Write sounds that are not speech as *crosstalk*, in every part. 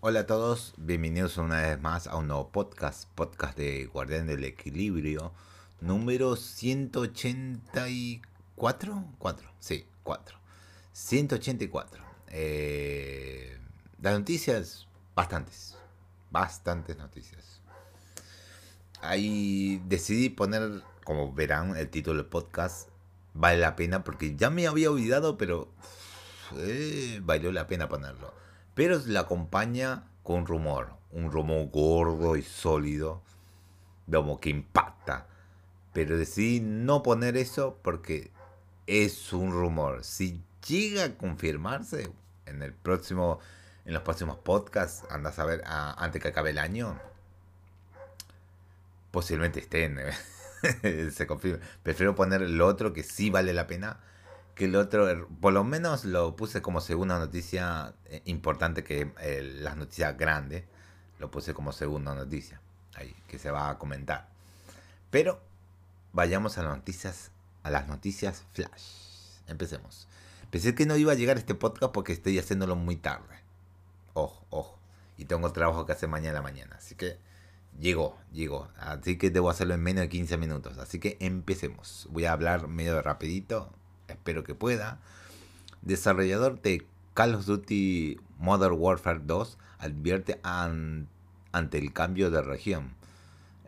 Hola a todos, bienvenidos una vez más a un nuevo podcast, podcast de Guardián del Equilibrio, número 184, 4, sí, 4, 184. Eh, las noticias, bastantes, bastantes noticias. Ahí decidí poner, como verán, el título del podcast, vale la pena, porque ya me había olvidado, pero eh, valió la pena ponerlo pero la acompaña con rumor, un rumor gordo y sólido, como que impacta. Pero decidí no poner eso porque es un rumor. Si llega a confirmarse en el próximo, en los próximos podcasts, andas a ver antes que acabe el año, posiblemente estén, *laughs* se confirme. Prefiero poner el otro que sí vale la pena que el otro, er, por lo menos lo puse como segunda noticia eh, importante que eh, las noticias grandes, lo puse como segunda noticia, ahí, que se va a comentar. Pero vayamos a las noticias, a las noticias flash. Empecemos. Pensé que no iba a llegar este podcast porque estoy haciéndolo muy tarde. Ojo, ojo. Y tengo trabajo que hacer mañana a la mañana. Así que llegó, llegó. Así que debo hacerlo en menos de 15 minutos. Así que empecemos. Voy a hablar medio rapidito espero que pueda. Desarrollador de Call of Duty Modern Warfare 2 advierte ante el cambio de región.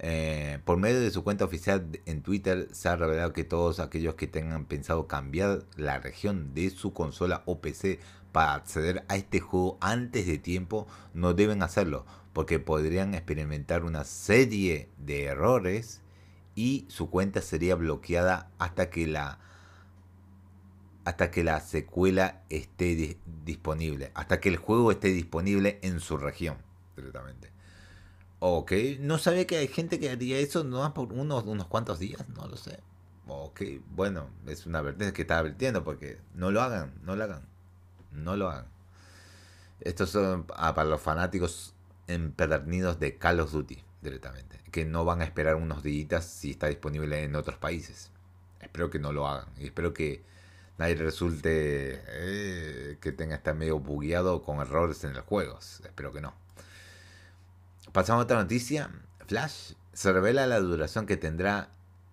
Eh, por medio de su cuenta oficial en Twitter se ha revelado que todos aquellos que tengan pensado cambiar la región de su consola o PC para acceder a este juego antes de tiempo no deben hacerlo porque podrían experimentar una serie de errores y su cuenta sería bloqueada hasta que la hasta que la secuela esté disponible, hasta que el juego esté disponible en su región, directamente. Ok, no sabía que hay gente que haría eso no por unos, unos cuantos días, no lo sé. Ok, bueno, es una advertencia que está advirtiendo porque no lo hagan, no lo hagan, no lo hagan. Estos son ah, para los fanáticos empedernidos de Call of Duty, directamente, que no van a esperar unos días si está disponible en otros países. Espero que no lo hagan y espero que nadie resulte eh, que tenga estar medio bugueado con errores en los juegos. Espero que no. Pasamos a otra noticia. Flash se revela la duración que tendrá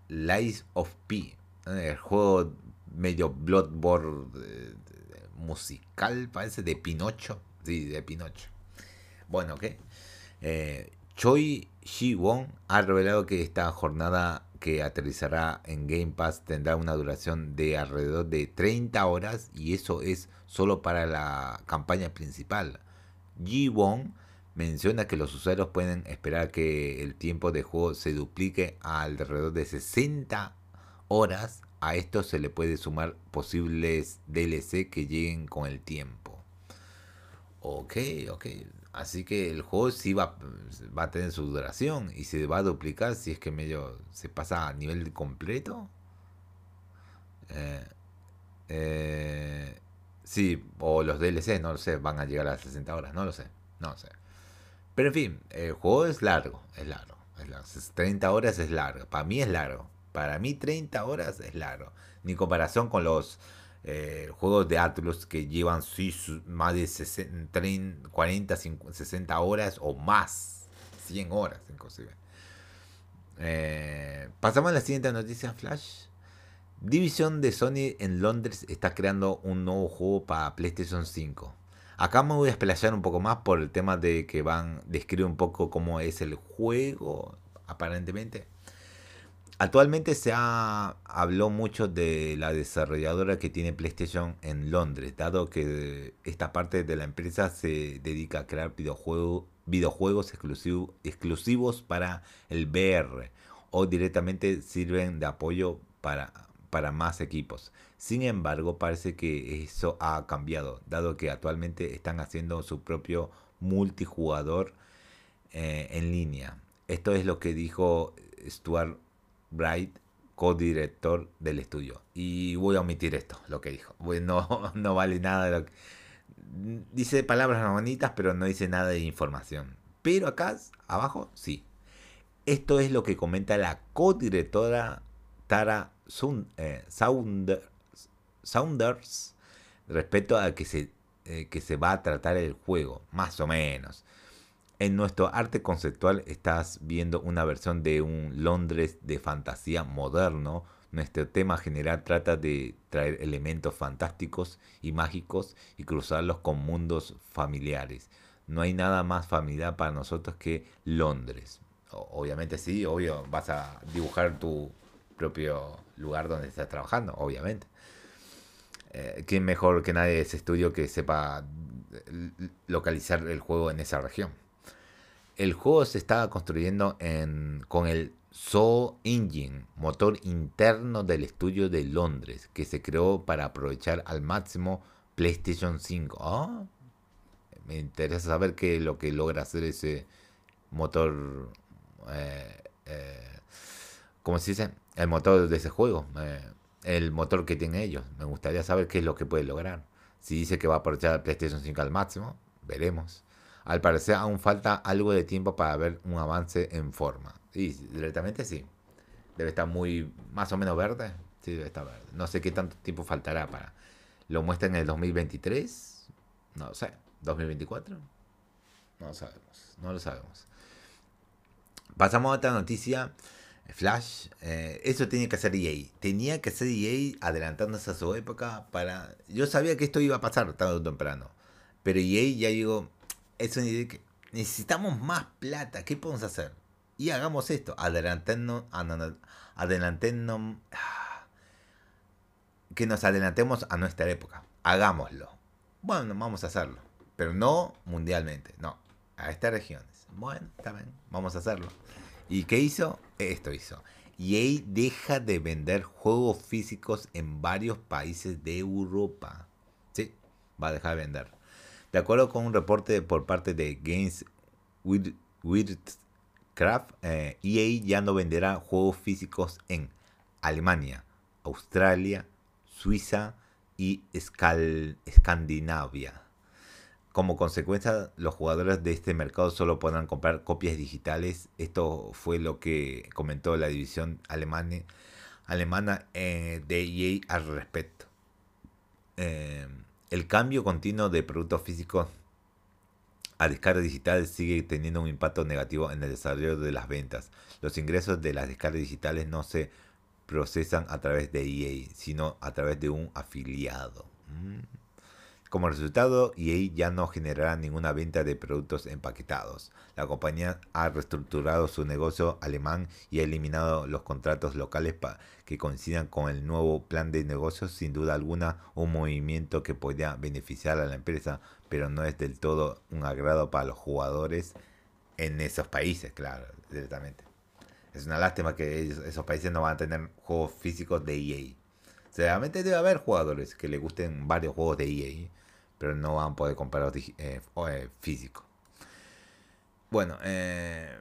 Lies of P, el juego medio Bloodborne musical, parece, de Pinocho. Sí, de Pinocho. Bueno. Eh, Choi Shi-won ha revelado que esta jornada que aterrizará en Game Pass tendrá una duración de alrededor de 30 horas y eso es solo para la campaña principal. Ji-won menciona que los usuarios pueden esperar que el tiempo de juego se duplique alrededor de 60 horas. A esto se le puede sumar posibles DLC que lleguen con el tiempo. Ok, ok. Así que el juego sí va, va a tener su duración y se va a duplicar si es que medio se pasa a nivel completo. Eh, eh, sí, o los DLC, no lo sé, van a llegar a las 60 horas, no lo sé, no lo sé. Pero en fin, el juego es largo, es largo, es largo. 30 horas es largo, para mí es largo. Para mí 30 horas es largo. Ni comparación con los eh, juegos de Atlus que llevan más de 60, 40, 60 horas o más, 100 horas inclusive. Eh, pasamos a la siguiente noticia flash. División de Sony en Londres está creando un nuevo juego para PlayStation 5. Acá me voy a explayar un poco más por el tema de que van, describe un poco cómo es el juego, aparentemente. Actualmente se ha habló mucho de la desarrolladora que tiene PlayStation en Londres, dado que esta parte de la empresa se dedica a crear videojuegos, exclusivos para el VR o directamente sirven de apoyo para, para más equipos. Sin embargo, parece que eso ha cambiado, dado que actualmente están haciendo su propio multijugador eh, en línea. Esto es lo que dijo Stuart Bright, co-director del estudio. Y voy a omitir esto, lo que dijo. Bueno, *laughs* no, vale nada lo que... Dice palabras bonitas, pero no dice nada de información. Pero acá, abajo, sí. Esto es lo que comenta la co-directora Tara eh, Saunders, respecto a que se eh, que se va a tratar el juego, más o menos. En nuestro arte conceptual estás viendo una versión de un Londres de fantasía moderno. Nuestro tema general trata de traer elementos fantásticos y mágicos y cruzarlos con mundos familiares. No hay nada más familiar para nosotros que Londres. obviamente sí, obvio, vas a dibujar tu propio lugar donde estás trabajando, obviamente. Eh, ¿Quién mejor que nadie de ese estudio que sepa localizar el juego en esa región? El juego se estaba construyendo con el Soul Engine, motor interno del estudio de Londres, que se creó para aprovechar al máximo PlayStation 5. Ah, me interesa saber qué es lo que logra hacer ese motor. Eh, eh, ¿Cómo se dice? El motor de ese juego. Eh, el motor que tienen ellos. Me gustaría saber qué es lo que puede lograr. Si dice que va a aprovechar PlayStation 5 al máximo, veremos. Al parecer aún falta algo de tiempo para ver un avance en forma. Y directamente sí. Debe estar muy, más o menos verde. Sí, debe estar verde. No sé qué tanto tiempo faltará para... ¿Lo muestra en el 2023? No lo sé. ¿2024? No lo sabemos. No lo sabemos. Pasamos a otra noticia. Flash, eh, eso tiene que hacer EA. Tenía que ser EA adelantándose a su época para... Yo sabía que esto iba a pasar tarde o temprano. Pero EA ya digo, es necesitamos más plata, ¿qué podemos hacer? Y hagamos esto, adelantemos, adelantemos, que nos adelantemos a nuestra época, hagámoslo. Bueno, vamos a hacerlo, pero no mundialmente, no, a estas regiones. Bueno, está bien, vamos a hacerlo. ¿Y qué hizo? Esto hizo. EA deja de vender juegos físicos en varios países de Europa. Sí, va a dejar de vender. De acuerdo con un reporte por parte de Games with, Craft, EA e ya no venderá juegos físicos en Alemania, Australia, Suiza y Escandinavia. Como consecuencia, los jugadores de este mercado solo podrán comprar copias digitales. Esto fue lo que comentó la división alemana, alemana eh, de EA al respecto. Eh, el cambio continuo de productos físicos a descargas digitales sigue teniendo un impacto negativo en el desarrollo de las ventas. Los ingresos de las descargas digitales no se procesan a través de EA, sino a través de un afiliado. Mm. Como resultado, EA ya no generará ninguna venta de productos empaquetados. La compañía ha reestructurado su negocio alemán y ha eliminado los contratos locales que coincidan con el nuevo plan de negocios. Sin duda alguna, un movimiento que podría beneficiar a la empresa, pero no es del todo un agrado para los jugadores en esos países, claro, directamente. Es una lástima que esos países no van a tener juegos físicos de EA. Seguramente debe haber jugadores que le gusten varios juegos de EA pero no van a poder comprar eh, eh, físico. Bueno, eh,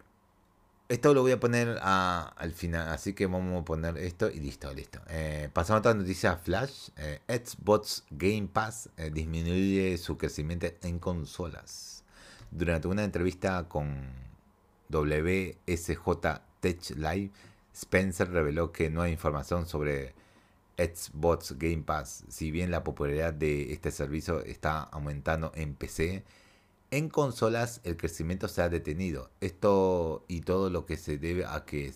esto lo voy a poner al final, así que vamos a poner esto y listo, listo. pasamos a otra noticia flash. Xbox Game Pass disminuye su crecimiento en consolas. Durante una entrevista con WSJ Tech Live, Spencer reveló que no hay información sobre Xbox Game Pass, si bien la popularidad de este servicio está aumentando en PC, en consolas el crecimiento se ha detenido. Esto y todo lo que se debe a que,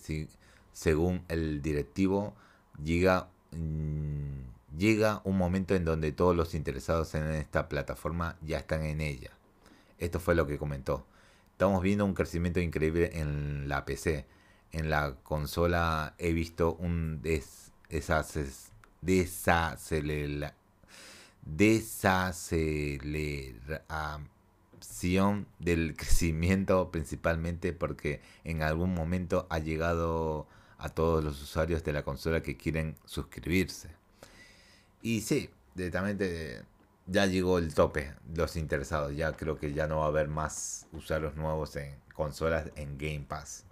según el directivo, llega, mm, llega un momento en donde todos los interesados en esta plataforma ya están en ella. Esto fue lo que comentó. Estamos viendo un crecimiento increíble en la PC. En la consola he visto un des, esas desaceleración del *laughs* crecimiento principalmente porque en algún momento ha llegado a todos los usuarios de la consola que quieren suscribirse. Y sí, directamente ya llegó el tope los interesados. Ya creo que ya no va a haber más usuarios nuevos en consolas en Game Pass.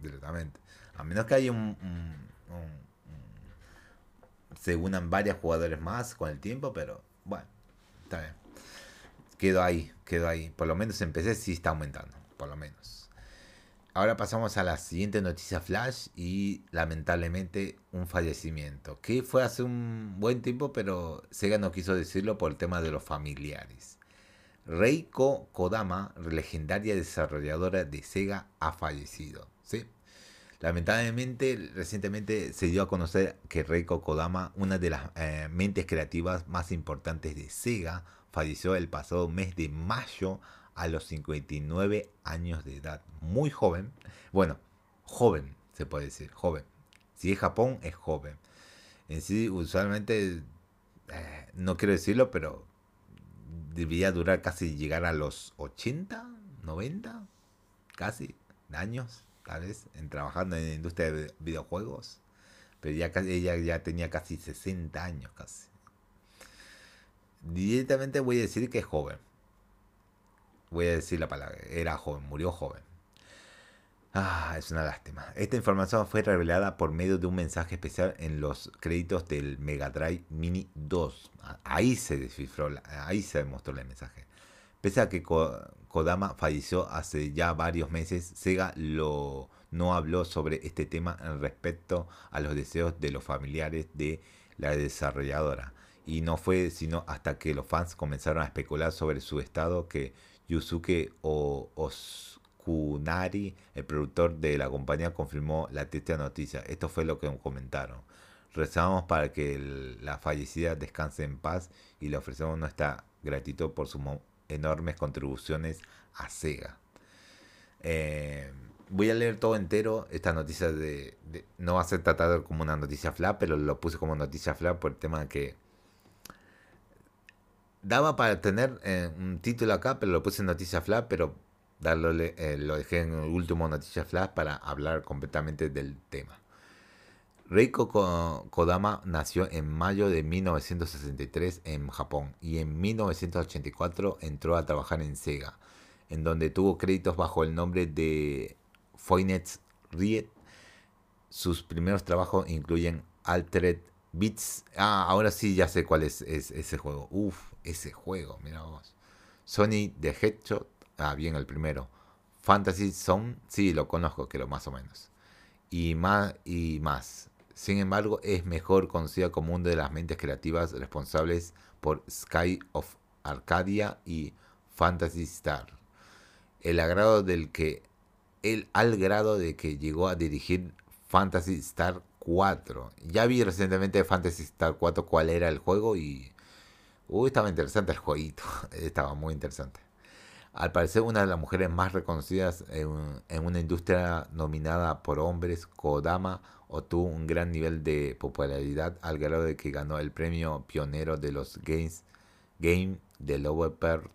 Directamente. A menos que haya un se unan varios jugadores más con el tiempo, pero bueno, está bien. Quedó ahí, quedó ahí. Por lo menos en PC sí está aumentando, por lo menos. ahora pasamos a la siguiente noticia flash y lamentablemente un fallecimiento, que fue hace un buen tiempo, pero Sega no quiso decirlo por el tema de los familiares. Reiko Kodama, legendaria desarrolladora de Sega, ha fallecido. ¿sí? Lamentablemente, recientemente se dio a conocer que Reiko Kodama, una de las eh, mentes creativas más importantes de Sega, falleció el pasado mes de mayo a los 59 años de edad. Muy joven. Bueno, joven, se puede decir, joven. Si es Japón, es joven. En sí, usualmente, eh, no quiero decirlo, pero debería durar casi llegar a los 80, 90, casi, años en trabajando en la industria de videojuegos. Pero ya ella ya tenía casi 60 años casi. Directamente voy a decir que es joven. Voy a decir la palabra. Era joven, murió joven. Ah, es una lástima. Esta información fue revelada por medio de un mensaje especial en los créditos del Mega Drive Mini 2. Ahí se descifró, ahí se demostró el mensaje. Pese a que Kodama falleció hace ya varios meses, Sega lo, no habló sobre este tema respecto a los deseos de los familiares de la desarrolladora. Y no fue sino hasta que los fans comenzaron a especular sobre su estado que Yusuke Oskunari, el productor de la compañía, confirmó la triste noticia. Esto fue lo que comentaron. Rezamos para que la fallecida descanse en paz y le ofrecemos nuestra gratitud por su enormes contribuciones a Sega. Eh, voy a leer todo entero. Esta noticia de, no va a ser tratada como una noticia flat, pero lo puse como noticia flat por el tema que daba para tener eh, un título acá, pero lo puse en noticia flat, pero darle, eh, lo dejé en el último noticia flash para hablar completamente del tema. Reiko Kodama nació en mayo de 1963 en Japón y en 1984 entró a trabajar en Sega, en donde tuvo créditos bajo el nombre de Foinet Riet. Sus primeros trabajos incluyen Altered Beats. Ah, ahora sí ya sé cuál es, ese juego. Uf, ese juego, mira vos. Sony The Hedgehog. Ah, bien, el primero. Fantasy Zone. Sí, lo conozco, creo, más o menos. Y más, y más. Sin embargo, es mejor conocida como una de las mentes creativas responsables por Sky of Arcadia y Fantasy Star. El agrado del que el, al grado de que llegó a dirigir Fantasy Star 4. Ya vi recientemente Fantasy Star 4 cuál era el juego y uy, estaba interesante el jueguito, *laughs* estaba muy interesante. Al parecer una de las mujeres más reconocidas en, en una industria nominada por hombres, Kodama obtuvo un gran nivel de popularidad al grado de que ganó el premio pionero de los Games Game Developer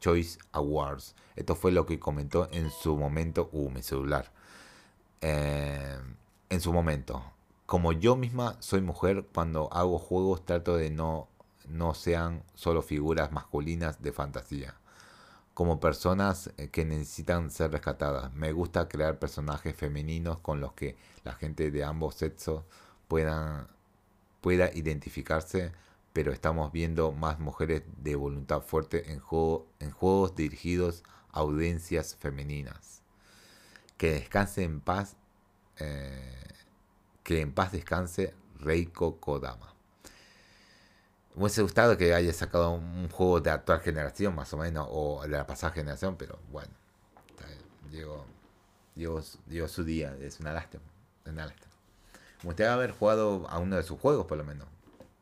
Choice Awards. Esto fue lo que comentó en su momento. Uh, mi celular. Eh, en su momento. Como yo misma soy mujer, cuando hago juegos trato de no, no sean solo figuras masculinas de fantasía como personas eh, que necesitan ser rescatadas. Me gusta crear personajes femeninos con los que la gente de ambos sexos puedan, pueda identificarse, pero estamos viendo más mujeres de voluntad fuerte en, juego, en juegos dirigidos a audiencias femeninas. Que descanse en paz, eh, que en paz descanse Reiko Kodama. Me hubiese gustado que haya sacado un juego de actual generación, más o menos, o de la pasada generación, pero bueno, llegó, su día, es una lástima, es una lástima. Me gustaría haber jugado a uno de sus juegos, por lo menos,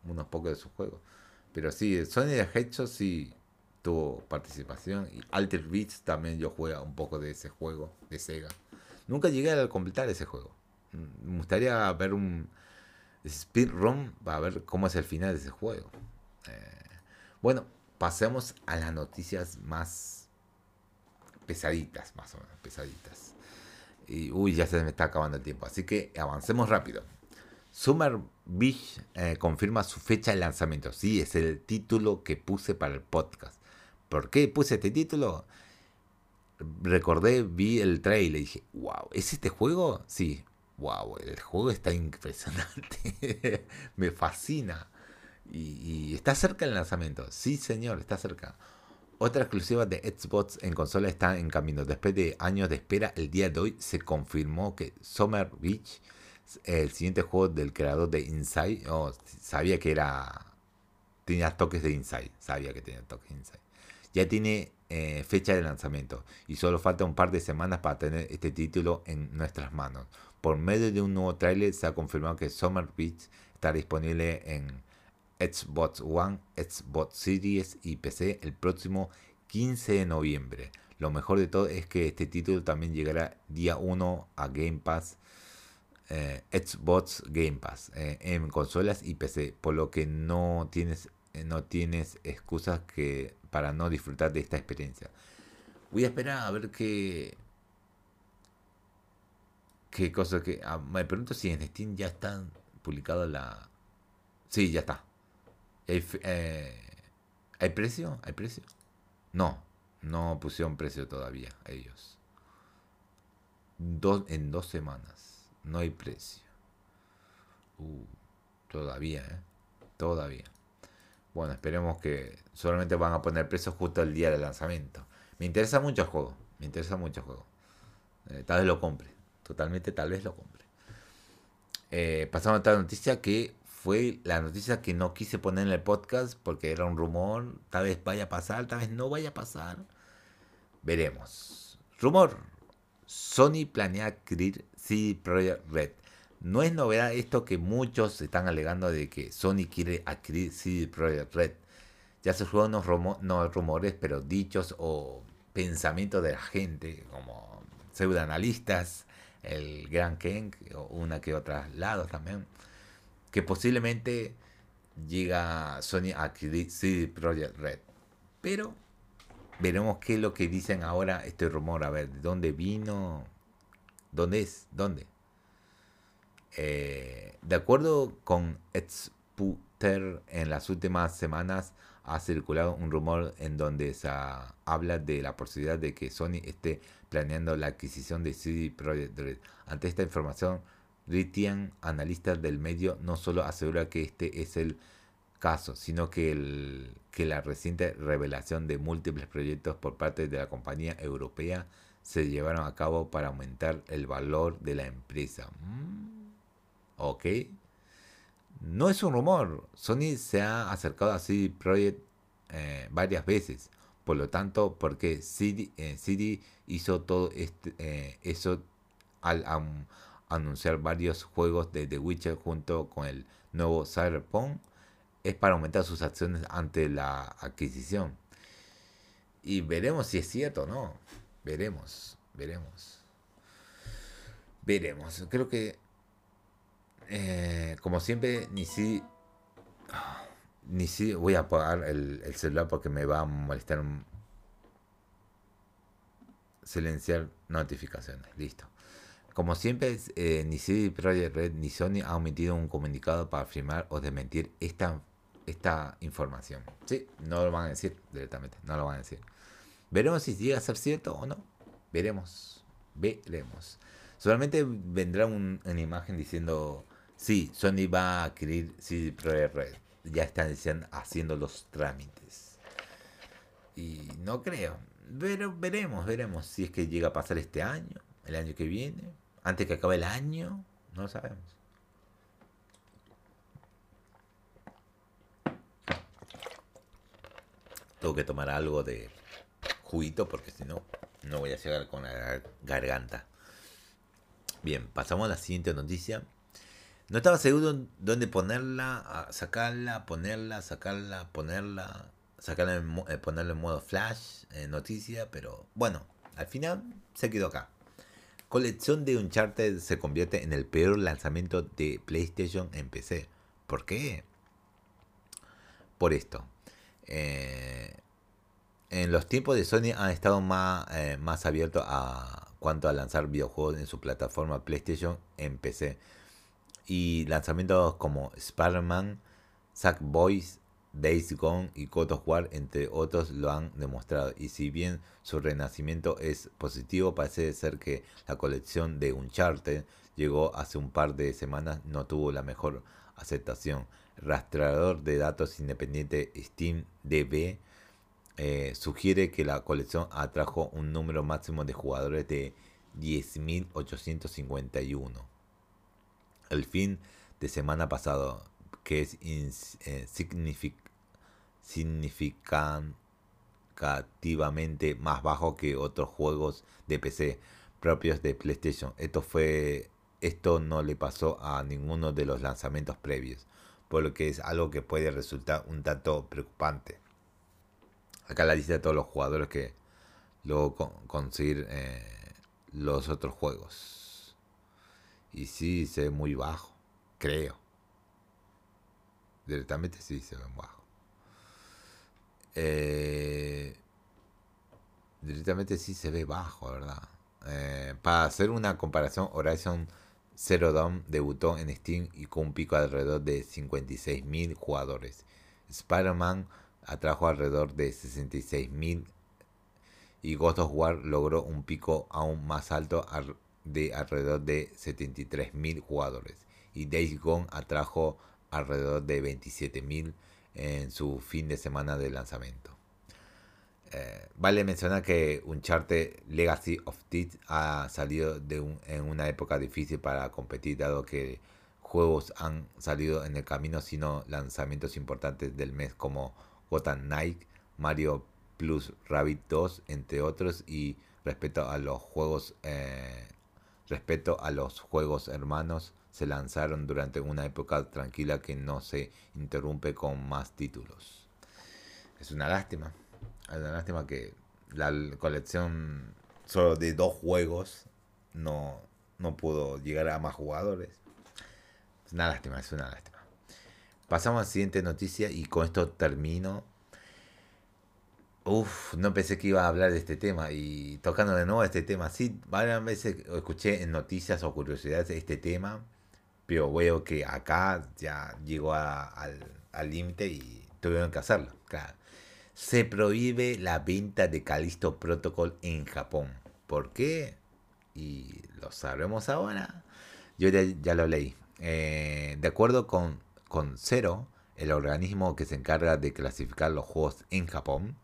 unos pocos de sus juegos. Pero sí, Sony de Hedgehog sí tuvo participación, y Alter Beats también yo jugué un poco de ese juego, de Sega. Nunca llegué a completar ese juego. Me gustaría ver un speedrun para ver cómo es el final de ese juego. Eh, bueno, pasemos a las noticias más pesaditas, más o menos, pesaditas. Y uy, ya se me está acabando el tiempo, así que avancemos rápido. Summer Beach eh, confirma su fecha de lanzamiento. Sí, es el título que puse para el podcast. ¿Por qué puse este título? Recordé, vi el trailer y dije, wow, ¿es este juego? Sí, wow, el juego está impresionante, *laughs* me fascina. Y, está cerca el lanzamiento, sí señor, está cerca. Otra exclusiva de Xbox en consola está en camino. Después de años de espera, el día de hoy se confirmó que Summer Beach, el siguiente juego del creador de Inside, sabía que era tenía toques de Inside, sabía que tenía toques de Inside. Ya tiene eh, fecha de lanzamiento y solo falta un par de semanas para tener este título en nuestras manos. Por medio de un nuevo tráiler se ha confirmado que Summer Beach estará disponible en Xbox One, Xbox Series y PC el próximo 15 de noviembre. Lo mejor de todo es que este título también llegará día 1 a Game Pass, eh, Xbox Game Pass, eh, en consolas y PC, por lo que no tienes, no tienes excusas que para no disfrutar de esta experiencia. Voy a esperar a ver qué. Qué cosa que. Ah, me pregunto si en Steam ya está publicada la. Sí, ya está. ¿Hay, eh, ¿Hay precio? ¿Hay precio? No, no pusieron precio todavía ellos. en dos semanas. No hay precio. Uh, todavía, ¿eh? Todavía. Bueno, esperemos que solamente van a poner precio justo el día del lanzamiento. Me interesa mucho el juego. Me interesa mucho el juego. Eh, tal vez lo compre. Totalmente, tal vez lo compre. Eh, pasamos a otra noticia que fue la noticia que no quise poner en el podcast porque era un rumor. Tal vez vaya a pasar, tal vez no vaya a pasar. Veremos. Rumor. Sony planea adquirir CD Projekt Red. No es novedad esto que muchos están alegando de que Sony quiere adquirir CD Projekt Red. Ya se fueron unos no rumores, pero dichos o pensamientos de la gente, como pseudoanalistas, el Gran Ken, una que otra lados también, que posiblemente llega Sony a CD Projekt Red. Pero veremos qué es lo que dicen ahora este rumor, a ver, ¿de dónde vino? ¿Dónde es? ¿Dónde? Eh, de acuerdo con Exputer, en las últimas semanas ha circulado un rumor en donde se habla de la posibilidad de que Sony esté planeando la adquisición de CD Projekt. Ante esta información, Ritian, analista del medio, no solo asegura que este es el caso, sino que, el, que la reciente revelación de múltiples proyectos por parte de la compañía europea se llevaron a cabo para aumentar el valor de la empresa. Mm. ¿Ok? No es un rumor. Sony se ha acercado a CD Projekt eh, varias veces. Por lo tanto, porque CD, eh, hizo todo este, eh, eso al anunciar varios juegos de The Witcher junto con el nuevo Cyberpunk, es para aumentar sus acciones ante la adquisición. Y veremos si es cierto o no. Veremos, veremos. Veremos. Creo que eh, como siempre, ni si. Ni si voy a apagar el, celular porque me va a molestar. Silenciar notificaciones. Listo. Como siempre, eh, ni CD Projekt Red ni Sony ha omitido un comunicado para afirmar o desmentir esta, esta información. Sí, no lo van a decir directamente, no lo van a decir. Veremos si llega a ser cierto o no. Veremos, veremos. Solamente vendrá una imagen diciendo Sí, Sony va a adquirir CD Projekt Red. Ya están haciendo los trámites. Y no creo. Pero veremos, veremos si es que llega a pasar este año, el año que viene, antes que acabe el año. No lo sabemos. Tengo que tomar algo de juguito porque si no, no voy a llegar con la garganta. Bien, pasamos a la siguiente noticia. No estaba seguro dónde ponerla, sacarla, ponerla, sacarla, ponerla, sacarla, en, eh, ponerla en modo flash, en noticia, pero bueno, al final se quedó acá. Colección de Uncharted se convierte en el peor lanzamiento de PlayStation en PC. ¿Por qué? Por esto. Eh, en los tiempos de Sony han estado más, eh, más abiertos a cuanto a lanzar videojuegos en su plataforma PlayStation en PC y lanzamientos como Spider-Man, Sackboys, Days Gone y God War, entre otros, lo han demostrado. Y si bien su renacimiento es positivo, parece ser que la colección de Uncharted llegó hace un par de semanas, no tuvo la mejor aceptación. rastreador de datos independiente SteamDB eh, sugiere que la colección atrajo un número máximo de jugadores de 10.851. El fin de semana pasado, que es eh, significativamente más bajo que otros juegos de PC propios de PlayStation. Esto fue esto no le pasó a ninguno de los lanzamientos previos, por lo que es algo que puede resultar un tanto preocupante. Acá la lista de todos los jugadores que luego conseguir eh, los otros juegos. Y sí, se ve muy bajo, creo. Directamente sí se ve bajo. Eh, directamente sí se ve bajo, ¿verdad? Eh, para hacer una comparación, Horizon Zero Dawn debutó en Steam y con un pico alrededor de 56.000 jugadores. Spider-Man atrajo alrededor de 66.000 y Ghost of War logró un pico aún más alto de alrededor de 73.000 jugadores. Y Days Gone atrajo alrededor de 27.000 en su fin de semana de lanzamiento. Eh, vale mencionar que Uncharted Legacy of Thieves ha salido de en una época difícil para competir, dado que juegos han salido en el camino, sino lanzamientos importantes del mes como Gotham Knight, Mario Plus Rabbit 2, entre otros, y respecto a los juegos, eh, respecto a los juegos hermanos, se lanzaron durante una época tranquila que no se interrumpe con más títulos. Es una lástima. Es una lástima que la colección solo de dos juegos no, no pudo llegar a más jugadores. Es una lástima, es una lástima. Pasamos a la siguiente noticia y con esto termino. Uf, no pensé que iba a hablar de este tema y tocando de nuevo este tema. Sí, varias veces escuché en noticias o curiosidades este tema, pero veo que acá ya llegó al límite y tuvieron que hacerlo. Claro se prohíbe la venta de Calisto Protocol en Japón. ¿Por qué? Y lo sabremos ahora. Yo ya, lo leí. Eh, de acuerdo con, con Zero, el organismo que se encarga de clasificar los juegos en Japón,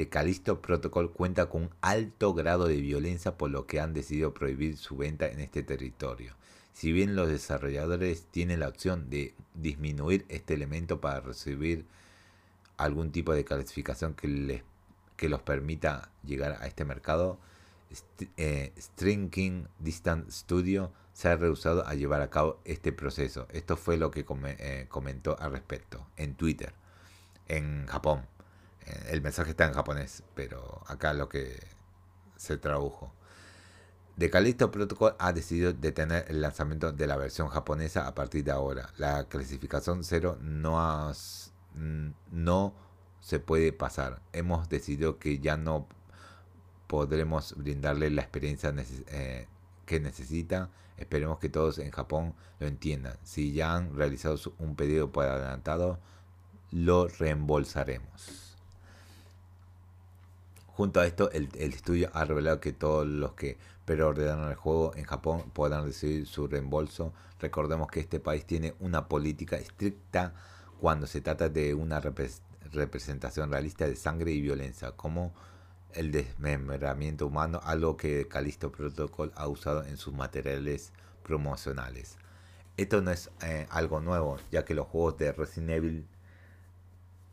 de Calisto Protocol cuenta con un alto grado de violencia por lo que han decidido prohibir su venta en este territorio. Si bien los desarrolladores tienen la opción de disminuir este elemento para recibir algún tipo de clasificación que, les, que los permita llegar a este mercado, eh, Stringing Studio se ha rehusado a llevar a cabo este proceso. Esto fue lo que eh, comentó al respecto en Twitter, en Japón. El mensaje está en japonés, pero acá lo que se tradujo. De Callisto Protocol ha decidido detener el lanzamiento de la versión japonesa a partir de ahora. La clasificación 0 no ha no se puede pasar. Hemos decidido que ya no podremos brindarle la experiencia eh, que necesita. Esperemos que todos en Japón lo entiendan. Si ya han realizado un pedido por adelantado, lo reembolsaremos. Junto a esto, el, estudio ha revelado que todos los que preordenaron el juego en Japón podrán recibir su reembolso. Recordemos que este país tiene una política estricta cuando se trata de una representación realista de sangre y violencia, como el desmembramiento humano, algo que Callisto Protocol ha usado en sus materiales promocionales. Esto no es eh, algo nuevo, ya que los juegos de Resident Evil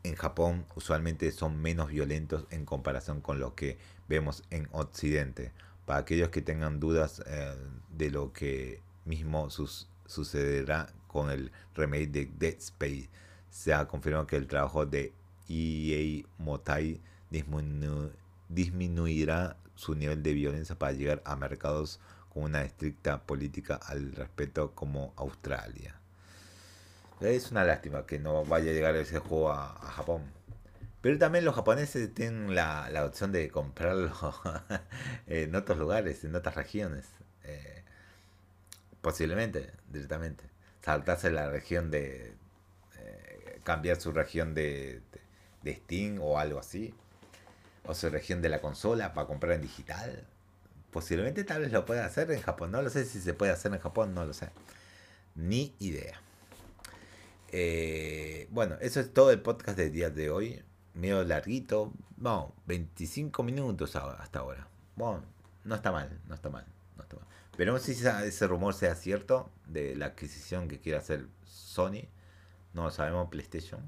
en Japón usualmente son menos violentos en comparación con lo que vemos en Occidente. Para aquellos que tengan dudas eh, de lo que mismo sucederá con el remake de Dead Space, se ha confirmado que el trabajo de EA Motai disminuirá su nivel de violencia para llegar a mercados con una estricta política al respecto como Australia. Es una lástima que no vaya a llegar ese juego a, Japón. Pero también los japoneses tienen la, opción de comprarlo *laughs* en otros lugares, en otras regiones. Eh, posiblemente, directamente. Saltarse la región de, cambiar su región de, de, Steam o algo así. O su región de la consola para comprar en digital. Posiblemente tal vez lo pueda hacer en Japón. No lo sé si se puede hacer en Japón, no lo sé. Ni idea. Eh, bueno, eso es todo el podcast del día de hoy. medio larguito. Bueno, 25 minutos hasta ahora. Bueno, no está mal, no está mal, no está mal. Veremos si ese rumor sea cierto de la adquisición que quiere hacer Sony. No sabemos, PlayStation.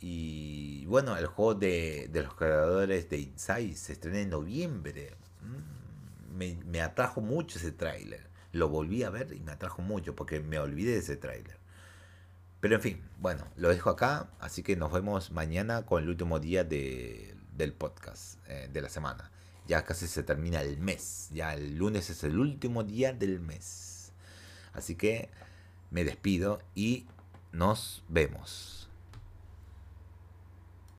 Y bueno, el juego de, los creadores de Inside se estrena en noviembre. Mm, me, me atrajo mucho ese tráiler. Lo volví a ver y me atrajo mucho porque me olvidé de ese tráiler. Pero en fin, bueno, lo dejo acá, así que nos vemos mañana con el último día de, del podcast eh, de la semana. Ya casi se termina el mes, ya el lunes es el último día del mes. Así que me despido y nos vemos.